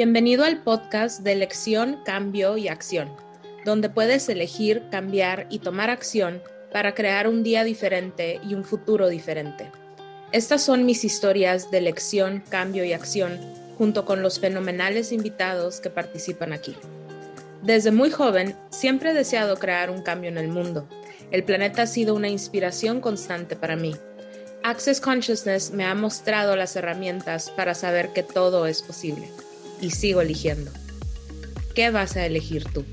Bienvenido al podcast de elección, cambio y acción, donde puedes elegir, cambiar y tomar acción para crear un día diferente y un futuro diferente. Estas son mis historias de elección, cambio y acción, junto con los fenomenales invitados que participan aquí. Desde muy joven, siempre he deseado crear un cambio en el mundo. El planeta ha sido una inspiración constante para mí. Access Consciousness me ha mostrado las herramientas para saber que todo es posible y sigo eligiendo. ¿Qué vas a elegir tú?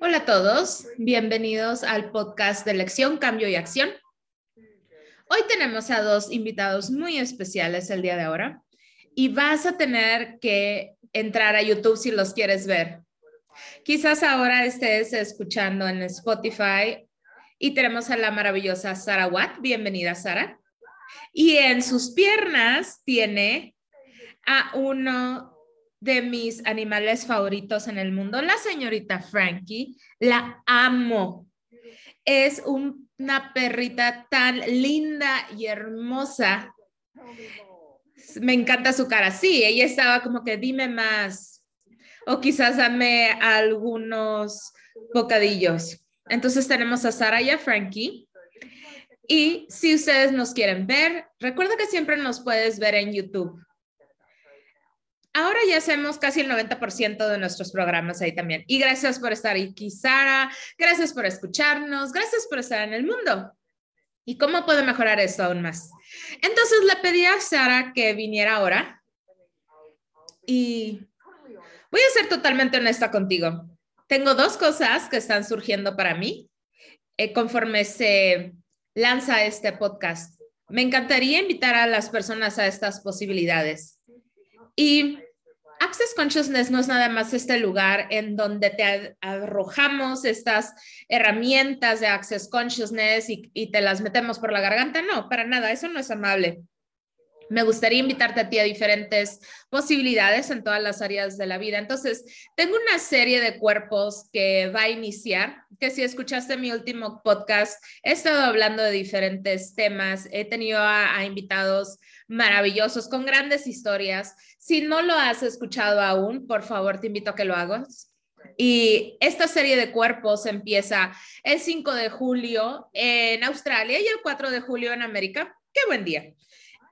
Hola a todos, bienvenidos al podcast de Elección, Cambio y Acción. Hoy tenemos a dos invitados muy especiales el día de ahora y vas a tener que entrar a YouTube si los quieres ver. Quizás ahora estés escuchando en Spotify y tenemos a la maravillosa Sara Watt. Bienvenida, Sara. Y en sus piernas tiene a uno de mis animales favoritos en el mundo, la señorita Frankie. La amo. Es una perrita tan linda y hermosa. Me encanta su cara. Sí, ella estaba como que dime más. O quizás dame algunos bocadillos. Entonces tenemos a Sara y a Frankie. Y si ustedes nos quieren ver, recuerda que siempre nos puedes ver en YouTube. Ahora ya hacemos casi el 90% de nuestros programas ahí también. Y gracias por estar aquí, Sara. Gracias por escucharnos. Gracias por estar en el mundo. ¿Y cómo puedo mejorar esto aún más? Entonces le pedí a Sara que viniera ahora. Y voy a ser totalmente honesta contigo. Tengo dos cosas que están surgiendo para mí eh, conforme se lanza este podcast. Me encantaría invitar a las personas a estas posibilidades. Y Access Consciousness no es nada más este lugar en donde te arrojamos estas herramientas de Access Consciousness y, y te las metemos por la garganta. No, para nada, eso no es amable me gustaría invitarte a ti a diferentes posibilidades en todas las áreas de la vida. Entonces, tengo una serie de cuerpos que va a iniciar, que si escuchaste mi último podcast, he estado hablando de diferentes temas, he tenido a, invitados maravillosos con grandes historias. Si no lo has escuchado aún, por favor, te invito a que lo hagas. Y esta serie de cuerpos empieza el 5 de julio en Australia y el 4 de julio en América. Qué buen día.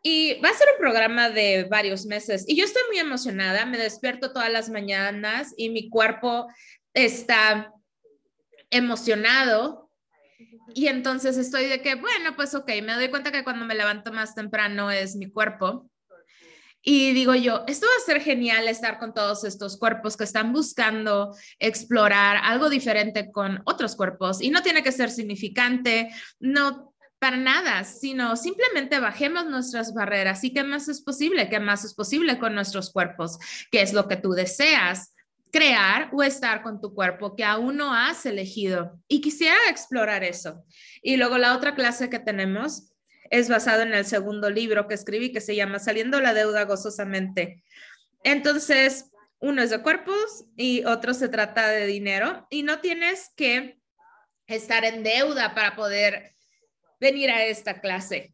Y va a ser un programa de varios meses. Y yo estoy muy emocionada, me despierto todas las mañanas y mi cuerpo está emocionado. Y entonces estoy de que, bueno, pues ok, me doy cuenta que cuando me levanto más temprano es mi cuerpo. Y digo yo, esto va a ser genial estar con todos estos cuerpos que están buscando explorar algo diferente con otros cuerpos. Y no tiene que ser significante, no para nada, sino simplemente bajemos nuestras barreras y qué más es posible, qué más es posible con nuestros cuerpos, qué es lo que tú deseas crear o estar con tu cuerpo que aún no has elegido. Y quisiera explorar eso. Y luego la otra clase que tenemos es basada en el segundo libro que escribí que se llama Saliendo la deuda gozosamente. Entonces, uno es de cuerpos y otro se trata de dinero y no tienes que estar en deuda para poder venir a esta clase.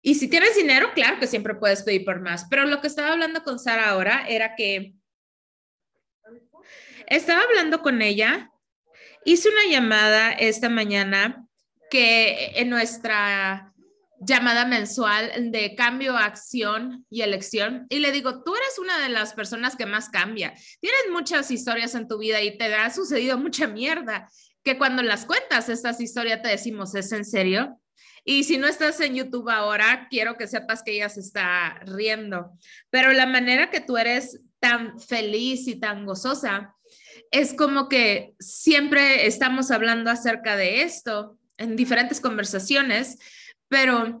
Y si tienes dinero, claro que siempre puedes pedir por más, pero lo que estaba hablando con Sara ahora era que estaba hablando con ella, hice una llamada esta mañana que en nuestra llamada mensual de cambio, acción y elección. Y le digo, tú eres una de las personas que más cambia. Tienes muchas historias en tu vida y te ha sucedido mucha mierda, que cuando las cuentas estas historias te decimos, ¿es en serio? Y si no estás en YouTube ahora, quiero que sepas que ella se está riendo. Pero la manera que tú eres tan feliz y tan gozosa es como que siempre estamos hablando acerca de esto en diferentes conversaciones, pero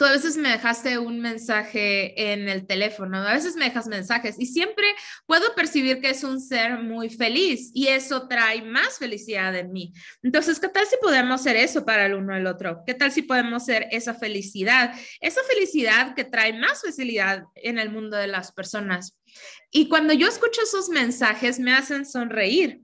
tú a veces me dejaste un mensaje en el teléfono, a veces me dejas mensajes y siempre puedo percibir que es un ser muy feliz y eso trae más felicidad en mí. Entonces, ¿qué tal si podemos ser eso para el uno el otro? ¿Qué tal si podemos ser esa felicidad? Esa felicidad que trae más facilidad en el mundo de las personas. Y cuando yo escucho esos mensajes, me hacen sonreír.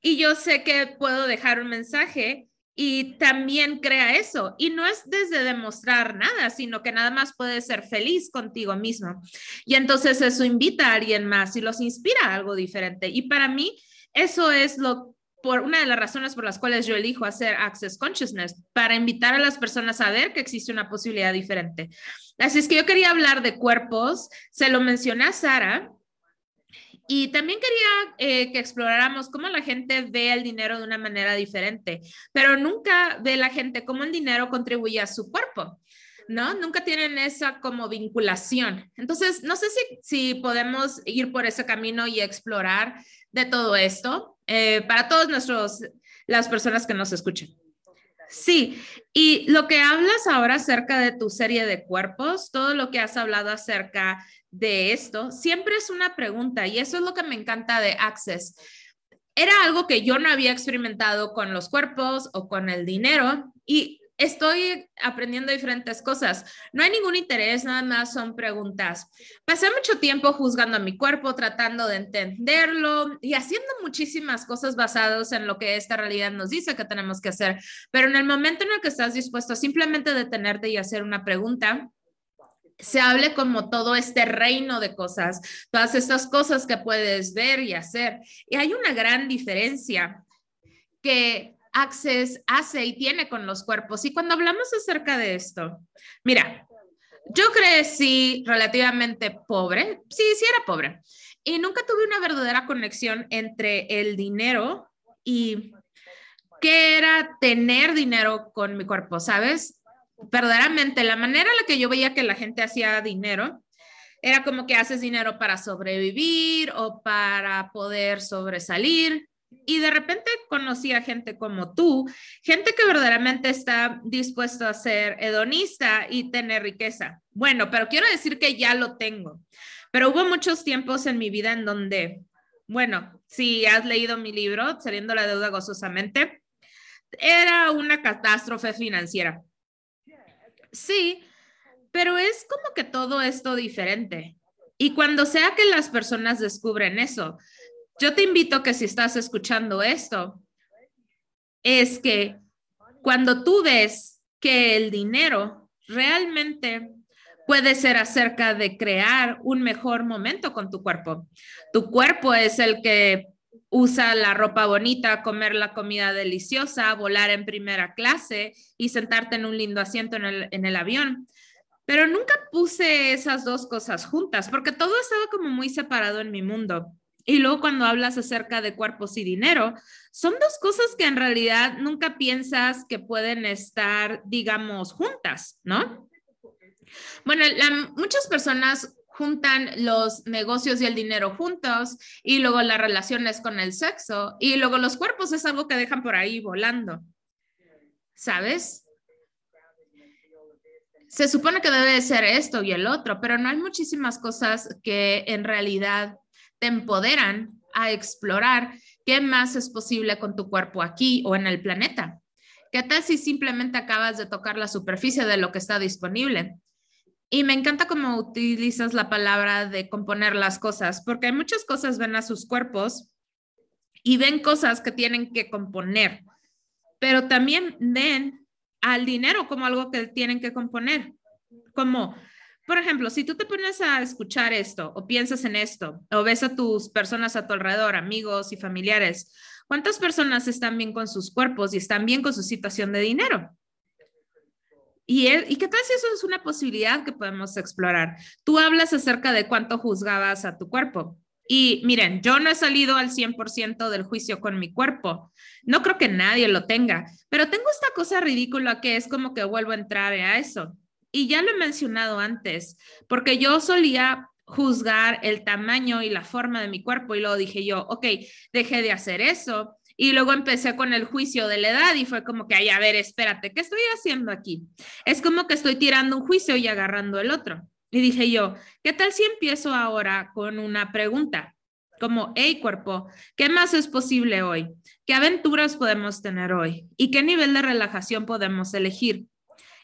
Y yo sé que puedo dejar un mensaje y también crea eso. Y no es desde demostrar nada, sino que nada más puedes ser feliz contigo mismo. Y entonces eso invita a alguien más y los inspira a algo diferente. Y para mí, eso es lo por una de las razones por las cuales yo elijo hacer Access Consciousness, para invitar a las personas a ver que existe una posibilidad diferente. Así es que yo quería hablar de cuerpos, se lo mencioné a Sara, y también quería eh, que exploráramos cómo la gente ve el dinero de una manera diferente, pero nunca ve la gente cómo el dinero contribuye a su cuerpo. ¿no? Nunca tienen esa como vinculación. Entonces, no sé si, si podemos ir por ese camino y explorar de todo esto eh, para todos nuestros, las personas que nos escuchan. Sí, y lo que hablas ahora acerca de tu serie de cuerpos, todo lo que has hablado acerca de esto, siempre es una pregunta y eso es lo que me encanta de Access. Era algo que yo no había experimentado con los cuerpos o con el dinero y estoy aprendiendo diferentes cosas. No hay ningún interés, nada más son preguntas. Pasé mucho tiempo juzgando a mi cuerpo, tratando de entenderlo y haciendo muchísimas cosas basadas en lo que esta realidad nos dice que tenemos que hacer. Pero en el momento en el que estás dispuesto a simplemente detenerte y hacer una pregunta, se hable como todo este reino de cosas, todas estas cosas que puedes ver y hacer. Y hay una gran diferencia que Access hace y tiene con los cuerpos. Y cuando hablamos acerca de esto, mira, yo crecí relativamente pobre, sí, sí era pobre, y nunca tuve una verdadera conexión entre el dinero y qué era tener dinero con mi cuerpo, ¿sabes? Verdaderamente, la manera en la que yo veía que la gente hacía dinero era como que haces dinero para sobrevivir o para poder sobresalir y de repente conocí a gente como tú, gente que verdaderamente está dispuesto a ser hedonista y tener riqueza. Bueno, pero quiero decir que ya lo tengo. Pero hubo muchos tiempos en mi vida en donde, bueno, si has leído mi libro, Saliendo la deuda gozosamente, era una catástrofe financiera. Sí, pero es como que todo esto diferente. Y cuando sea que las personas descubren eso, yo te invito que si estás escuchando esto, es que cuando tú ves que el dinero realmente puede ser acerca de crear un mejor momento con tu cuerpo. Tu cuerpo es el que usa la ropa bonita, comer la comida deliciosa, volar en primera clase y sentarte en un lindo asiento en el, en el avión. Pero nunca puse esas dos cosas juntas porque todo estaba como muy separado en mi mundo. Y luego cuando hablas acerca de cuerpos y dinero, son dos cosas que en realidad nunca piensas que pueden estar, digamos, juntas, ¿no? Bueno, muchas personas juntan los negocios y el dinero juntos y luego las relaciones con el sexo y luego los cuerpos es algo que dejan por ahí volando. ¿Sabes? Se supone que debe ser esto y el otro, pero no hay muchísimas cosas que en realidad te empoderan a explorar qué más es posible con tu cuerpo aquí o en el planeta. ¿Qué tal si simplemente acabas de tocar la superficie de lo que está disponible? Y me encanta cómo utilizas la palabra de componer las cosas, porque muchas cosas ven a sus cuerpos y ven cosas que tienen que componer, pero también ven al dinero como algo que tienen que componer, como por ejemplo, si tú te pones a escuchar esto o piensas en esto o ves a tus personas a tu alrededor, amigos y familiares, ¿cuántas personas están bien con sus cuerpos y están bien con su situación de dinero? ¿Y, ¿Y qué tal si eso es una posibilidad que podemos explorar? Tú hablas acerca de cuánto juzgabas a tu cuerpo. Y miren, yo no he salido al 100% del juicio con mi cuerpo. No creo que nadie lo tenga, pero tengo esta cosa ridícula que es como que vuelvo a entrar a eso. Y ya lo he mencionado antes, porque yo solía juzgar el tamaño y la forma de mi cuerpo y luego dije yo, ok, dejé de hacer eso. Y luego empecé con el juicio de la edad y fue como que, ay, a ver, espérate, ¿qué estoy haciendo aquí? Es como que estoy tirando un juicio y agarrando el otro. Y dije yo, ¿qué tal si empiezo ahora con una pregunta? Como, hey cuerpo, ¿qué más es posible hoy? ¿Qué aventuras podemos tener hoy? ¿Y qué nivel de relajación podemos elegir?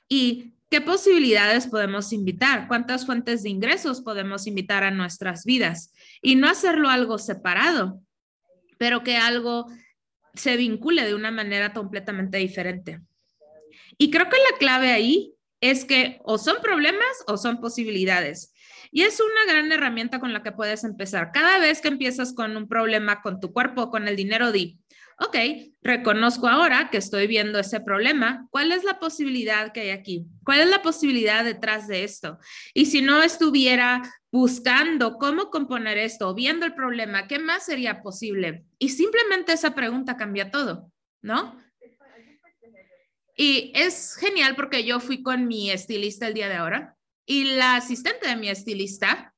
Y ¿Qué posibilidades podemos invitar? ¿Cuántas fuentes de ingresos podemos invitar a nuestras vidas? Y no hacerlo algo separado, pero que algo se vincule de una manera completamente diferente. Y creo que la clave ahí es que o son problemas o son posibilidades. Y es una gran herramienta con la que puedes empezar. Cada vez que empiezas con un problema con tu cuerpo, con el dinero, di, ok, reconozco ahora que estoy viendo ese problema. ¿Cuál es la posibilidad que hay aquí? ¿Cuál es la posibilidad detrás de esto? Y si no estuviera buscando cómo componer esto, viendo el problema, ¿qué más sería posible? Y simplemente esa pregunta cambia todo, ¿no? Y es genial porque yo fui con mi estilista el día de ahora y la asistente de mi estilista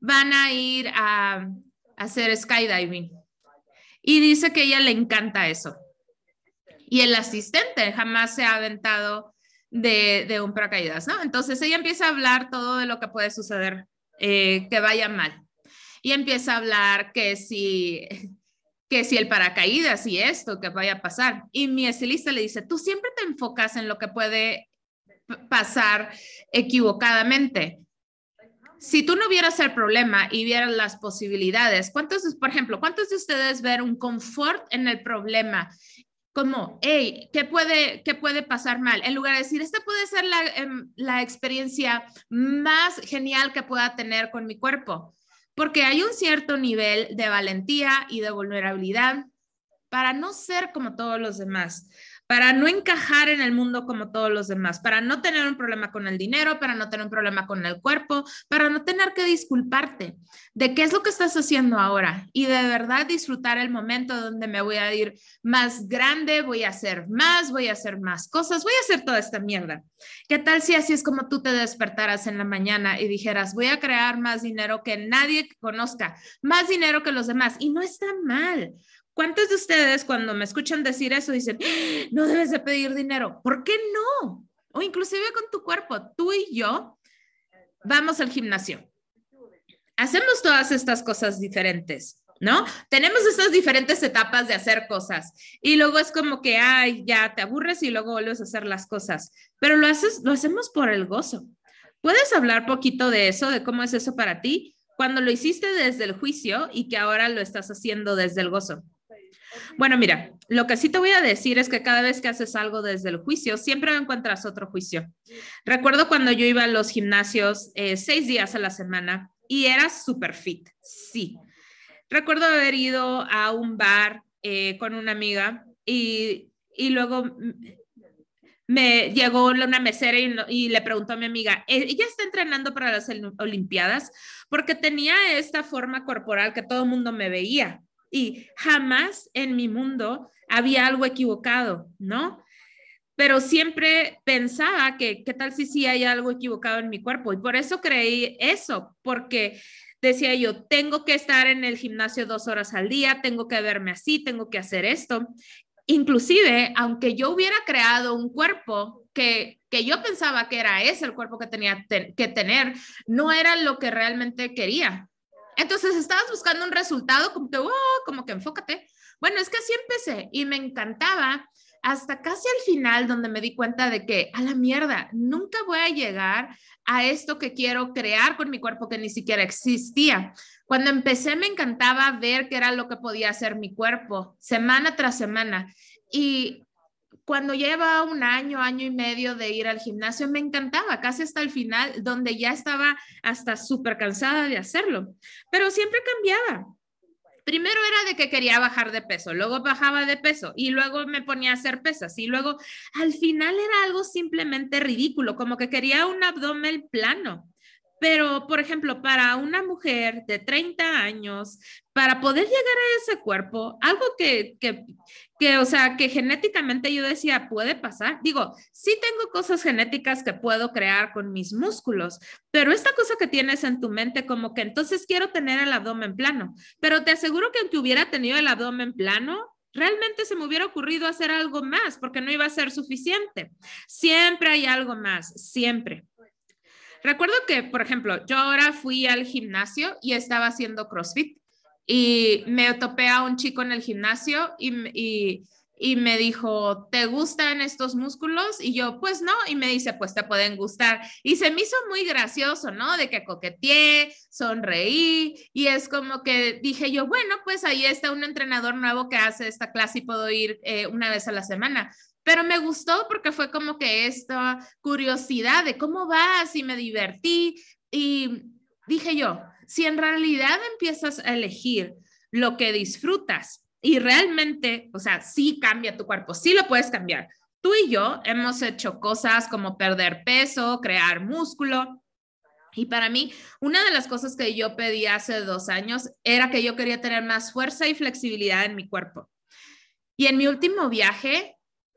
van a ir a, hacer skydiving. Y dice que ella le encanta eso. Y el asistente jamás se ha aventado de, de un paracaídas, ¿no? Entonces ella empieza a hablar todo de lo que puede suceder, eh, que vaya mal. Y empieza a hablar que si, que si el paracaídas y esto, que vaya a pasar. Y mi estilista le dice, tú siempre te enfocas en lo que puede pasar equivocadamente si tú no vieras el problema y vieras las posibilidades, ¿cuántos, por ejemplo, cuántos de ustedes ven un confort en el problema? Como, hey, ¿qué puede, ¿qué puede pasar mal? En lugar de decir, esta puede ser la, em, la experiencia más genial que pueda tener con mi cuerpo, porque hay un cierto nivel de valentía y de vulnerabilidad para no ser como todos los demás para no encajar en el mundo como todos los demás, para no tener un problema con el dinero, para no tener un problema con el cuerpo, para no tener que disculparte de qué es lo que estás haciendo ahora y de verdad disfrutar el momento donde me voy a ir más grande, voy a hacer más, voy a hacer más cosas, voy a hacer toda esta mierda. ¿Qué tal si así es como tú te despertaras en la mañana y dijeras, voy a crear más dinero que nadie conozca, más dinero que los demás? Y no está mal. ¿Cuántos de ustedes cuando me escuchan decir eso dicen, no debes de pedir dinero? ¿Por qué no? O inclusive con tu cuerpo, tú y yo vamos al gimnasio. Hacemos todas estas cosas diferentes, ¿no? Tenemos estas diferentes etapas de hacer cosas y luego es como que, ay, ya te aburres y luego vuelves a hacer las cosas, pero lo haces, lo hacemos por el gozo. ¿Puedes hablar poquito de eso, de cómo es eso para ti? Cuando lo hiciste desde el juicio y que ahora lo estás haciendo desde el gozo. Bueno, mira, lo que sí te voy a decir es que cada vez que haces algo desde el juicio, siempre encuentras otro juicio. Recuerdo cuando yo iba a los gimnasios eh, seis días a la semana y era súper fit, sí. Recuerdo haber ido a un bar eh, con una amiga y, y, luego me llegó una mesera y, y, le preguntó a mi amiga, eh, ella está entrenando para las Olimpiadas porque tenía esta forma corporal que todo el mundo me veía y jamás en mi mundo había algo equivocado, ¿no? Pero siempre pensaba que, ¿qué tal si sí hay algo equivocado en mi cuerpo? Y por eso creí eso, porque decía yo, tengo que estar en el gimnasio dos horas al día, tengo que verme así, tengo que hacer esto. Inclusive, aunque yo hubiera creado un cuerpo que, que yo pensaba que era ese el cuerpo que tenía que tener, no era lo que realmente quería. Entonces estabas buscando un resultado como que, oh, como que enfócate. Bueno, es que así empecé y me encantaba hasta casi al final donde me di cuenta de que a la mierda, nunca voy a llegar a esto que quiero crear con mi cuerpo que ni siquiera existía. Cuando empecé me encantaba ver qué era lo que podía hacer mi cuerpo semana tras semana y cuando lleva un año, año y medio de ir al gimnasio, me encantaba, casi hasta el final, donde ya estaba hasta súper cansada de hacerlo, pero siempre cambiaba. Primero era de que quería bajar de peso, luego bajaba de peso y luego me ponía a hacer pesas y luego al final era algo simplemente ridículo, como que quería un abdomen plano. Pero, por ejemplo, para una mujer de 30 años, para poder llegar a ese cuerpo, algo que, que, que, o sea, que genéticamente yo decía, puede pasar. Digo, sí tengo cosas genéticas que puedo crear con mis músculos, pero esta cosa que tienes en tu mente, como que entonces quiero tener el abdomen plano, pero te aseguro que aunque hubiera tenido el abdomen plano, realmente se me hubiera ocurrido hacer algo más porque no iba a ser suficiente. Siempre hay algo más, siempre. Recuerdo que, por ejemplo, yo ahora fui al gimnasio y estaba haciendo CrossFit y me topé a un chico en el gimnasio y, y me dijo, ¿te gustan estos músculos? Y yo, pues no, y me dice, pues te pueden gustar. Y se me hizo muy gracioso, ¿no? De que coqueteé, sonreí, y es como que dije yo, bueno, pues ahí está un entrenador nuevo que hace esta clase y puedo ir eh, una vez a la semana. Pero me gustó porque fue como que esta curiosidad de cómo vas y me divertí y dije yo, si en realidad empiezas a elegir lo que disfrutas, y realmente, o sea, sí cambia tu cuerpo, sí lo puedes cambiar. Tú y yo hemos hecho cosas como perder peso, crear músculo. Y para mí, una de las cosas que yo pedí hace dos años era que yo quería tener más fuerza y flexibilidad en mi cuerpo. Y en mi último viaje,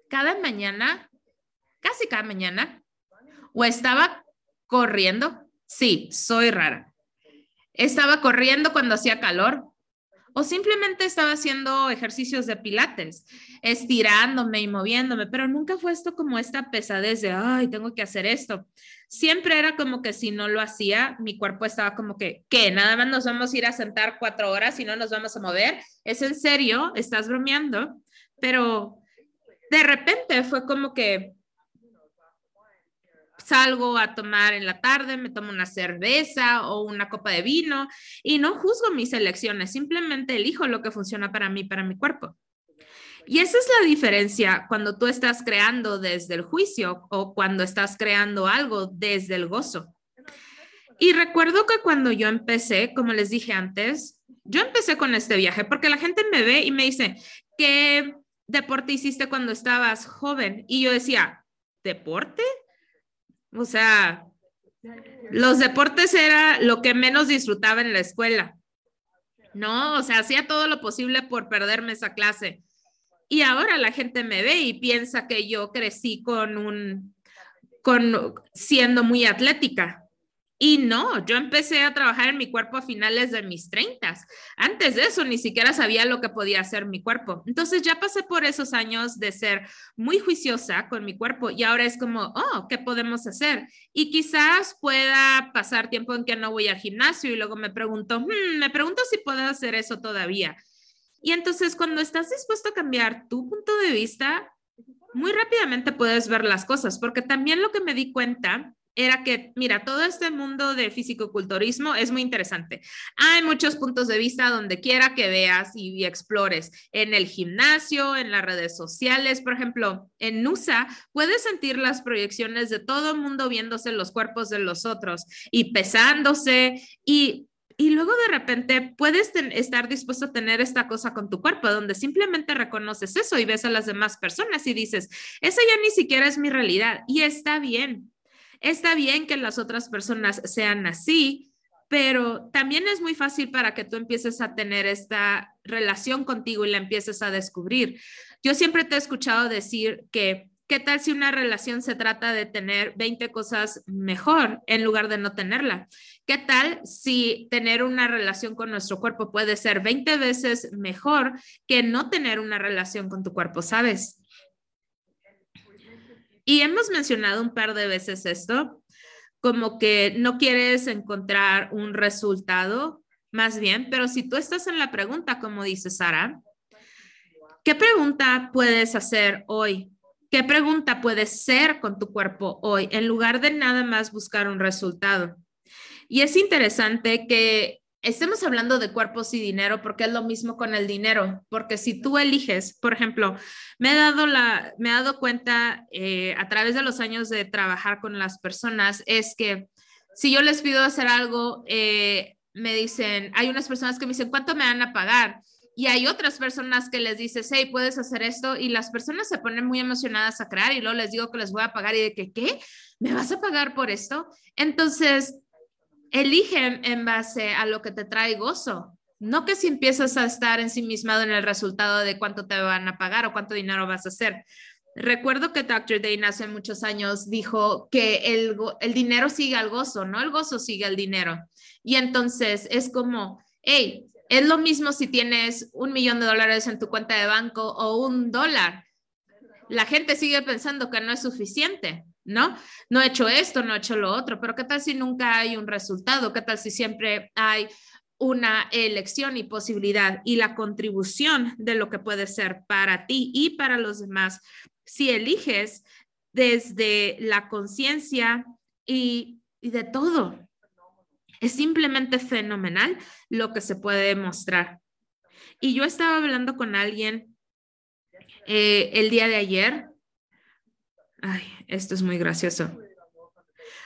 cada mañana, casi cada mañana, o estaba corriendo, sí, soy rara. Estaba corriendo cuando hacía calor, o simplemente estaba haciendo ejercicios de pilates, estirándome y moviéndome, pero nunca fue esto como esta pesadez de, ay, tengo que hacer esto. Siempre era como que si no lo hacía, mi cuerpo estaba como que, ¿qué? Nada más nos vamos a ir a sentar cuatro horas y no nos vamos a mover. ¿Es en serio? ¿Estás bromeando? Pero de repente fue como que salgo a tomar en la tarde, me tomo una cerveza o una copa de vino y no juzgo mis elecciones, simplemente elijo lo que funciona para mí, para mi cuerpo. Y esa es la diferencia cuando tú estás creando desde el juicio o cuando estás creando algo desde el gozo. Y recuerdo que cuando yo empecé, como les dije antes, yo empecé con este viaje porque la gente me ve y me dice, ¿qué deporte hiciste cuando estabas joven? Y yo decía, ¿deporte? O sea, los deportes era lo que menos disfrutaba en la escuela. No, o sea, hacía todo lo posible por perderme esa clase. Y ahora la gente me ve y piensa que yo crecí con un, con siendo muy atlética. Y no, yo empecé a trabajar en mi cuerpo a finales de mis treintas. Antes de eso, ni siquiera sabía lo que podía hacer mi cuerpo. Entonces ya pasé por esos años de ser muy juiciosa con mi cuerpo y ahora es como, oh, ¿qué podemos hacer? Y quizás pueda pasar tiempo en que no voy al gimnasio y luego me pregunto, hmm, me pregunto si puedo hacer eso todavía. Y entonces cuando estás dispuesto a cambiar tu punto de vista, muy rápidamente puedes ver las cosas, porque también lo que me di cuenta era que, mira, todo este mundo de fisicoculturismo es muy interesante. Hay muchos puntos de vista donde quiera que veas y, explores. En el gimnasio, en las redes sociales, por ejemplo, en USA, puedes sentir las proyecciones de todo el mundo viéndose los cuerpos de los otros y pesándose y y luego de repente puedes estar dispuesto a tener esta cosa con tu cuerpo, donde simplemente reconoces eso y ves a las demás personas y dices, esa ya ni siquiera es mi realidad y está bien. Está bien que las otras personas sean así, pero también es muy fácil para que tú empieces a tener esta relación contigo y la empieces a descubrir. Yo siempre te he escuchado decir que, ¿qué tal si una relación se trata de tener 20 cosas mejor en lugar de no tenerla? ¿Qué tal si tener una relación con nuestro cuerpo puede ser 20 veces mejor que no tener una relación con tu cuerpo, sabes? Y hemos mencionado un par de veces esto, como que no quieres encontrar un resultado, más bien, pero si tú estás en la pregunta, como dice Sara, ¿qué pregunta puedes hacer hoy? ¿Qué pregunta puedes ser con tu cuerpo hoy en lugar de nada más buscar un resultado? Y es interesante que estemos hablando de cuerpos y dinero porque es lo mismo con el dinero, porque si tú eliges, por ejemplo, me he dado, la, me he dado cuenta eh, a través de los años de trabajar con las personas, es que si yo les pido hacer algo, eh, me dicen, hay unas personas que me dicen, ¿cuánto me van a pagar? Y hay otras personas que les dices, hey, puedes hacer esto. Y las personas se ponen muy emocionadas a crear y luego les digo que les voy a pagar y de que, ¿qué? ¿Me vas a pagar por esto? Entonces, elige en base a lo que te trae gozo. No que si empiezas a estar ensimismado en el resultado de cuánto te van a pagar o cuánto dinero vas a hacer. Recuerdo que Dr. Dane hace muchos años dijo que el, el dinero sigue al gozo, no el gozo sigue al dinero. Y entonces es como, hey, es lo mismo si tienes un millón de dólares en tu cuenta de banco o un dólar. La gente sigue pensando que no es suficiente. ¿No? No he hecho esto, no he hecho lo otro, pero ¿qué tal si nunca hay un resultado? ¿Qué tal si siempre hay una elección y posibilidad y la contribución de lo que puede ser para ti y para los demás si eliges desde la conciencia y, de todo. Es simplemente fenomenal lo que se puede mostrar. Y yo estaba hablando con alguien eh, el día de ayer. Ay, esto es muy gracioso.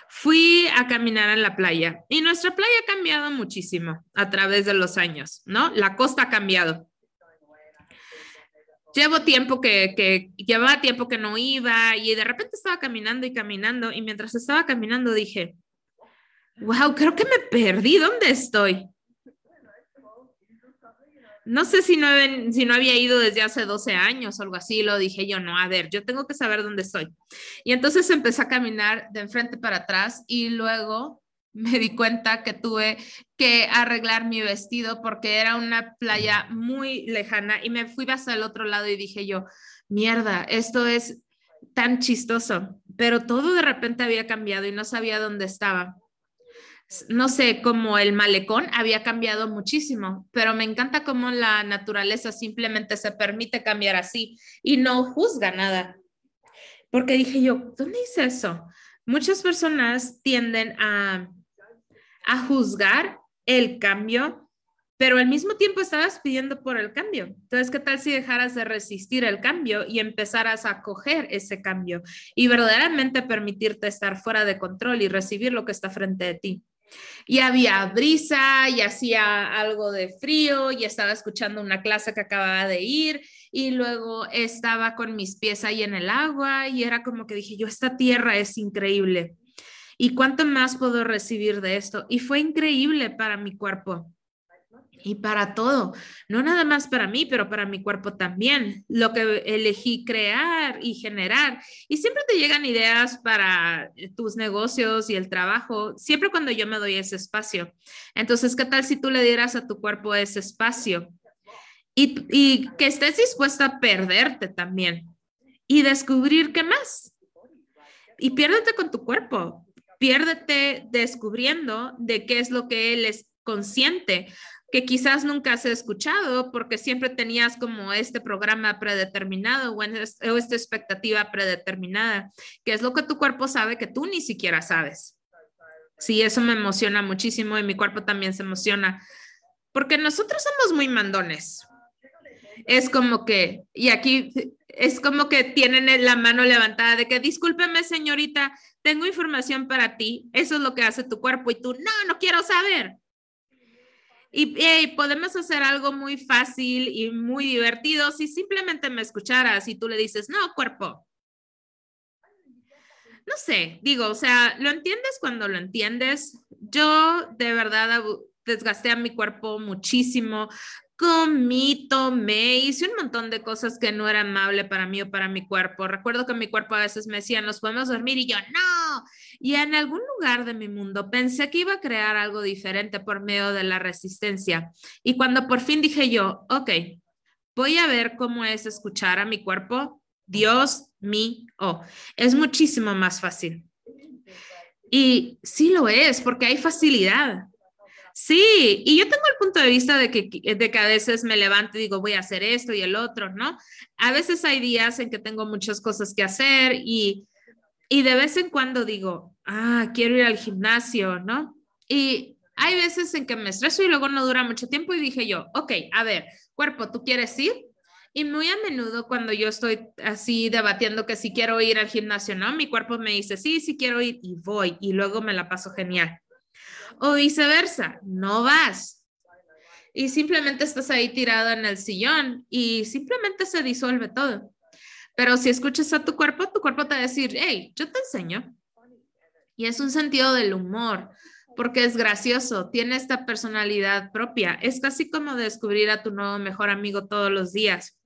Fui a caminar en la playa y nuestra playa ha cambiado muchísimo a través de los años, ¿no? La costa ha cambiado. Llevo tiempo que, llevaba tiempo que no iba y de repente estaba caminando y caminando y mientras estaba caminando dije, wow, creo que me perdí, ¿dónde estoy? No sé si no, había ido desde hace 12 años o algo así, lo dije yo, no, a ver, yo tengo que saber dónde estoy. Y entonces empecé a caminar de enfrente para atrás y luego me di cuenta que tuve que arreglar mi vestido porque era una playa muy lejana y me fui hasta el otro lado y dije yo, mierda, esto es tan chistoso, pero todo de repente había cambiado y no sabía dónde estaba no sé, como el malecón había cambiado muchísimo, pero me encanta cómo la naturaleza simplemente se permite cambiar así y no juzga nada. Porque dije yo, ¿dónde hice eso? Muchas personas tienden a, a juzgar el cambio, pero al mismo tiempo estabas pidiendo por el cambio. Entonces, ¿qué tal si dejaras de resistir el cambio y empezaras a acoger ese cambio y verdaderamente permitirte estar fuera de control y recibir lo que está frente de ti? Y había brisa y hacía algo de frío y estaba escuchando una clase que acababa de ir y luego estaba con mis pies ahí en el agua y era como que dije, yo, esta tierra es increíble. ¿Y cuánto más puedo recibir de esto? Y fue increíble para mi cuerpo y para todo, no nada más para mí, pero para mi cuerpo también, lo que elegí crear y generar. Y siempre te llegan ideas para tus negocios y el trabajo, siempre cuando yo me doy ese espacio. Entonces, ¿qué tal si tú le dieras a tu cuerpo ese espacio? Y, y que estés dispuesta a perderte también y descubrir qué más. Y piérdete con tu cuerpo, piérdete descubriendo de qué es lo que él es consciente que quizás nunca has escuchado porque siempre tenías como este programa predeterminado o, esta expectativa predeterminada, que es lo que tu cuerpo sabe que tú ni siquiera sabes. Sí, eso me emociona muchísimo y mi cuerpo también se emociona porque nosotros somos muy mandones. Es como que, y aquí es como que tienen la mano levantada de que, discúlpeme señorita, tengo información para ti. Eso es lo que hace tu cuerpo y tú, no, no quiero saber. Y podemos hacer algo muy fácil y muy divertido si simplemente me escucharas y tú le dices, no, cuerpo. No sé, digo, o sea, lo entiendes cuando lo entiendes. Yo de verdad desgasté a mi cuerpo muchísimo comí, tomé, hice un montón de cosas que no eran amables para mí o para mi cuerpo. Recuerdo que mi cuerpo a veces me decía, nos podemos dormir y yo, no. Y en algún lugar de mi mundo pensé que iba a crear algo diferente por medio de la resistencia. Y cuando por fin dije yo, ok, voy a ver cómo es escuchar a mi cuerpo, Dios mío, es muchísimo más fácil. Y sí lo es, porque hay facilidad. Sí, y yo tengo el punto de vista de que, de que a veces me levanto y digo, voy a hacer esto y el otro, ¿no? A veces hay días en que tengo muchas cosas que hacer y, y de vez en cuando digo, ah, quiero ir al gimnasio, ¿no? Y hay veces en que me estreso y luego no dura mucho tiempo y dije yo, ok, a ver, cuerpo, ¿tú quieres ir? Y muy a menudo cuando yo estoy así debatiendo que si quiero ir al gimnasio, ¿no? Mi cuerpo me dice, sí, sí quiero ir y voy y luego me la paso genial. O viceversa, no vas. Y simplemente estás ahí tirado en el sillón y simplemente se disuelve todo. Pero si escuchas a tu cuerpo, tu cuerpo te va a decir, hey, yo te enseño. Y es un sentido del humor, porque es gracioso, tiene esta personalidad propia. Es casi como descubrir a tu nuevo mejor amigo todos los días.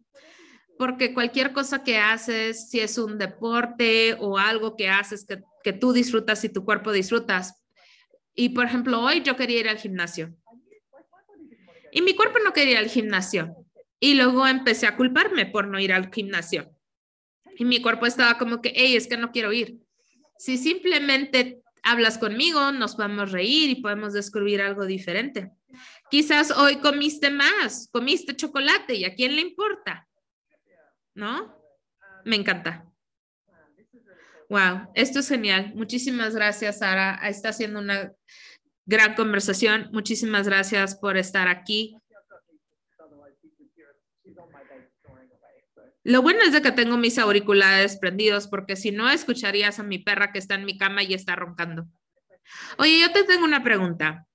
Porque cualquier cosa que haces, si es un deporte o algo que haces que, que tú disfrutas y tu cuerpo disfrutas, y por ejemplo, hoy yo quería ir al gimnasio. Y mi cuerpo no quería ir al gimnasio. Y luego empecé a culparme por no ir al gimnasio. Y mi cuerpo estaba como que, hey, es que no quiero ir. Si simplemente hablas conmigo, nos podemos reír y podemos descubrir algo diferente. Quizás hoy comiste más, comiste chocolate y a quién le importa. ¿No? Me encanta. Wow, esto es genial. Muchísimas gracias, Sara. Está haciendo una gran conversación. Muchísimas gracias por estar aquí. Lo bueno es de que tengo mis auriculares prendidos porque si no escucharías a mi perra que está en mi cama y está roncando. Oye, yo te tengo una pregunta.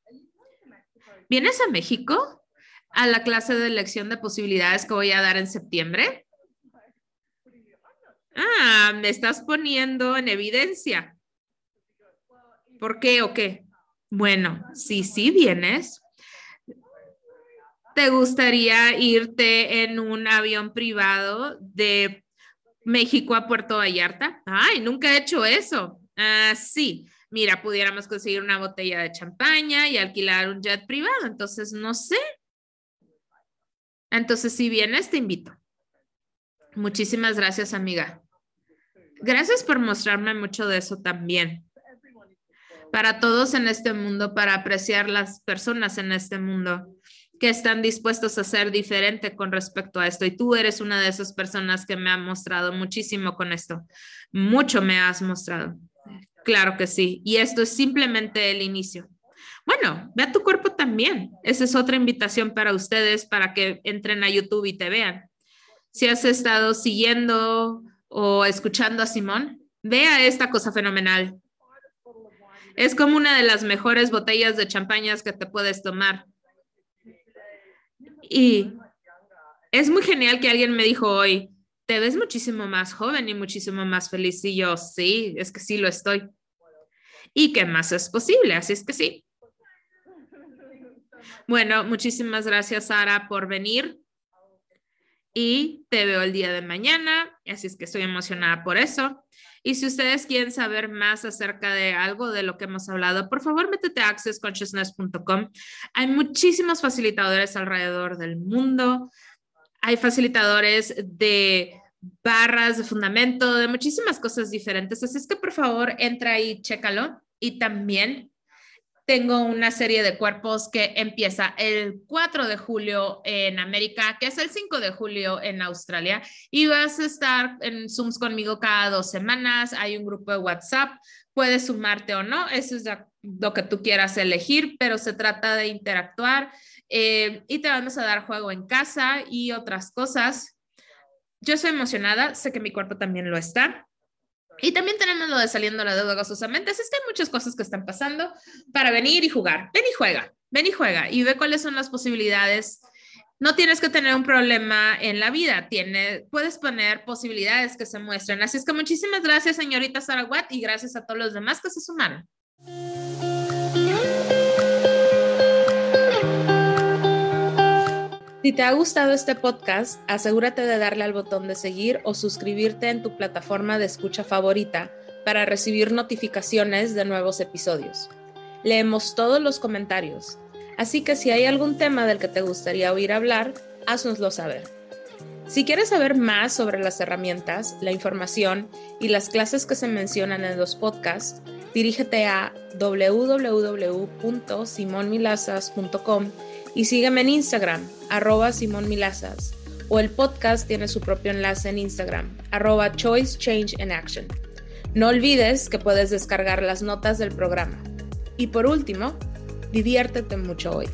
¿Vienes a México a la clase de elección de posibilidades que voy a dar en septiembre? Ah, me estás poniendo en evidencia. ¿Por qué o qué? Bueno, si sí vienes, ¿te gustaría irte en un avión privado de México a Puerto Vallarta? Ay, nunca he hecho eso. Ah, sí, mira, pudiéramos conseguir una botella de champaña y alquilar un jet privado. Entonces, no sé. Entonces, si vienes, te invito. Muchísimas gracias, amiga. Gracias por mostrarme mucho de eso también. Para todos en este mundo, para apreciar las personas en este mundo que están dispuestos a ser diferente con respecto a esto. Y tú eres una de esas personas que me ha mostrado muchísimo con esto. Mucho me has mostrado. Claro que sí. Y esto es simplemente el inicio. Bueno, ve a tu cuerpo también. Esa es otra invitación para ustedes para que entren a YouTube y te vean. Si has estado siguiendo o escuchando a Simón, vea esta cosa fenomenal. Es como una de las mejores botellas de champañas que te puedes tomar. Y es muy genial que alguien me dijo hoy, te ves muchísimo más joven y muchísimo más feliz. Y yo, sí, es que sí lo estoy. ¿Y qué más es posible? Así es que sí. Bueno, muchísimas gracias, Sara, por venir. Y te veo el día de mañana. Así es que estoy emocionada por eso. Y si ustedes quieren saber más acerca de algo de lo que hemos hablado, por favor, métete a accessconsciousness.com. Hay muchísimos facilitadores alrededor del mundo hay facilitadores de barras de fundamento, de muchísimas cosas diferentes. Así es que por favor entra y chécalo. Y también tengo una serie de cuerpos que empieza el 4 de julio en América, que es el 5 de julio en Australia, y vas a estar en Zooms conmigo cada dos semanas. Hay un grupo de WhatsApp, puedes sumarte o no, eso es lo que tú quieras elegir, pero se trata de interactuar eh, y te vamos a dar juego en casa y otras cosas. Yo estoy emocionada, sé que mi cuerpo también lo está. Y también tenemos lo de saliendo la deuda gozosamente. Así es que hay muchas cosas que están pasando para venir y jugar. Ven y juega, ven y juega y ve cuáles son las posibilidades. No tienes que tener un problema en la vida, tiene, puedes poner posibilidades que se muestren. Así es que muchísimas gracias, señorita Saraguat, y gracias a todos los demás que se sumaron. Si te ha gustado este podcast, asegúrate de darle al botón de seguir o suscribirte en tu plataforma de escucha favorita para recibir notificaciones de nuevos episodios. Leemos todos los comentarios, así que si hay algún tema del que te gustaría oír hablar, haznoslo saber. Si quieres saber más sobre las herramientas, la información y las clases que se mencionan en los podcasts, dirígete a www.simonmilazas.com y sígueme en Instagram, arroba Simón Milazas, o el podcast tiene su propio enlace en Instagram, arroba Choice Change Action. No olvides que puedes descargar las notas del programa. Y por último, diviértete mucho hoy.